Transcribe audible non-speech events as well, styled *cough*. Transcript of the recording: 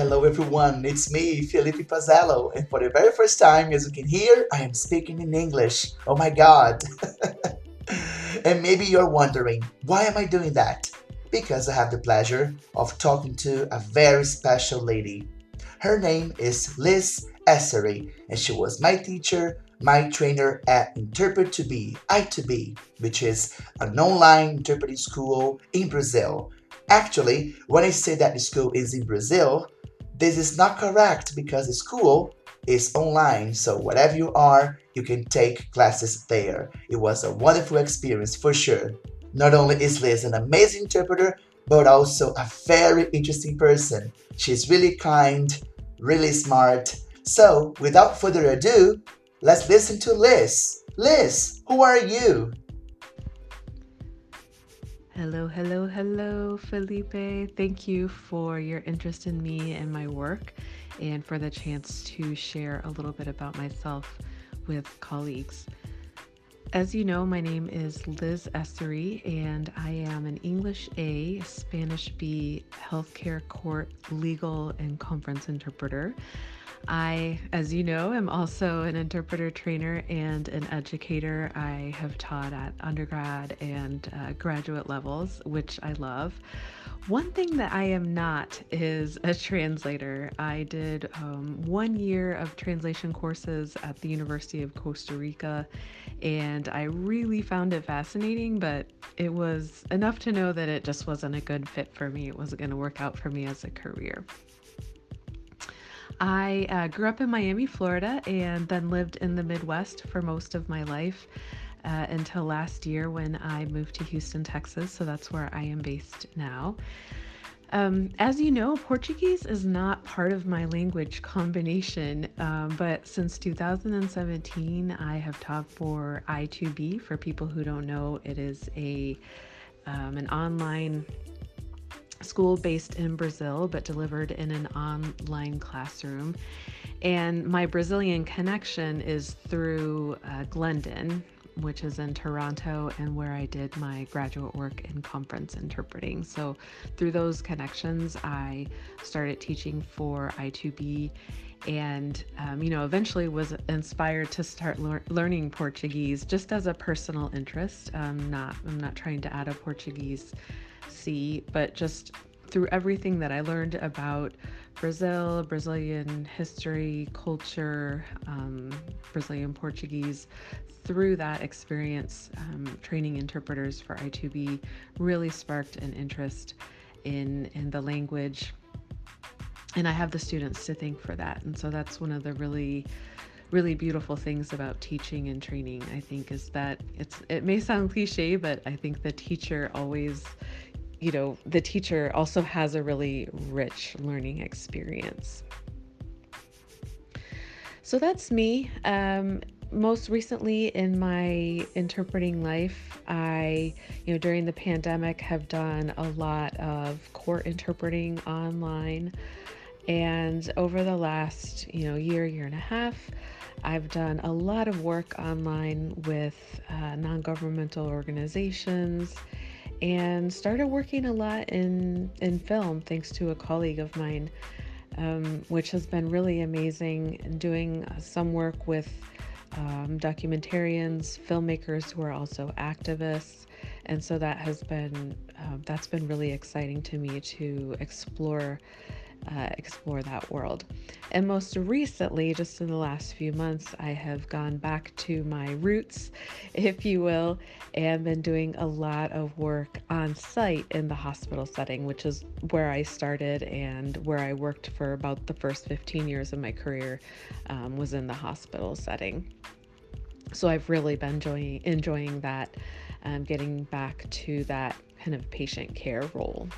Hello everyone, it's me, Felipe Pazzello, and for the very first time, as you can hear, I am speaking in English. Oh my god! *laughs* and maybe you're wondering, why am I doing that? Because I have the pleasure of talking to a very special lady. Her name is Liz Essery, and she was my teacher, my trainer at Interpret2Be, I2B, which is an online interpreting school in Brazil. Actually, when I say that the school is in Brazil, this is not correct because the school is online, so wherever you are, you can take classes there. It was a wonderful experience for sure. Not only is Liz an amazing interpreter, but also a very interesting person. She's really kind, really smart. So, without further ado, let's listen to Liz. Liz, who are you? Hello, hello, hello, Felipe. Thank you for your interest in me and my work and for the chance to share a little bit about myself with colleagues. As you know, my name is Liz Essery, and I am an English A, Spanish B, healthcare court, legal, and conference interpreter. I, as you know, am also an interpreter trainer and an educator. I have taught at undergrad and uh, graduate levels, which I love. One thing that I am not is a translator. I did um, one year of translation courses at the University of Costa Rica, and I really found it fascinating, but it was enough to know that it just wasn't a good fit for me. It wasn't going to work out for me as a career. I uh, grew up in Miami, Florida, and then lived in the Midwest for most of my life uh, until last year when I moved to Houston, Texas. So that's where I am based now. Um, as you know, Portuguese is not part of my language combination, um, but since 2017, I have taught for I2B. For people who don't know, it is a um, an online school based in Brazil, but delivered in an online classroom. And my Brazilian connection is through uh, Glendon, which is in Toronto, and where I did my graduate work in conference interpreting. So, through those connections, I started teaching for I2B and um, you know eventually was inspired to start lear- learning portuguese just as a personal interest um, not i'm not trying to add a portuguese C, but just through everything that I learned about Brazil, Brazilian history, culture, um, Brazilian Portuguese, through that experience, um, training interpreters for I2B really sparked an interest in, in the language. And I have the students to thank for that. And so that's one of the really really beautiful things about teaching and training i think is that it's it may sound cliche but i think the teacher always you know, the teacher also has a really rich learning experience. So that's me. Um, most recently in my interpreting life, I, you know, during the pandemic have done a lot of court interpreting online. And over the last, you know, year, year and a half, I've done a lot of work online with uh, non governmental organizations and started working a lot in in film thanks to a colleague of mine um, which has been really amazing doing some work with um, documentarians filmmakers who are also activists. And so that has been uh, that's been really exciting to me to explore uh, explore that world. And most recently, just in the last few months, I have gone back to my roots, *laughs* if you will, and been doing a lot of work on site in the hospital setting, which is where I started and where I worked for about the first 15 years of my career um, was in the hospital setting. So I've really been enjoying, enjoying that, um, getting back to that kind of patient care role.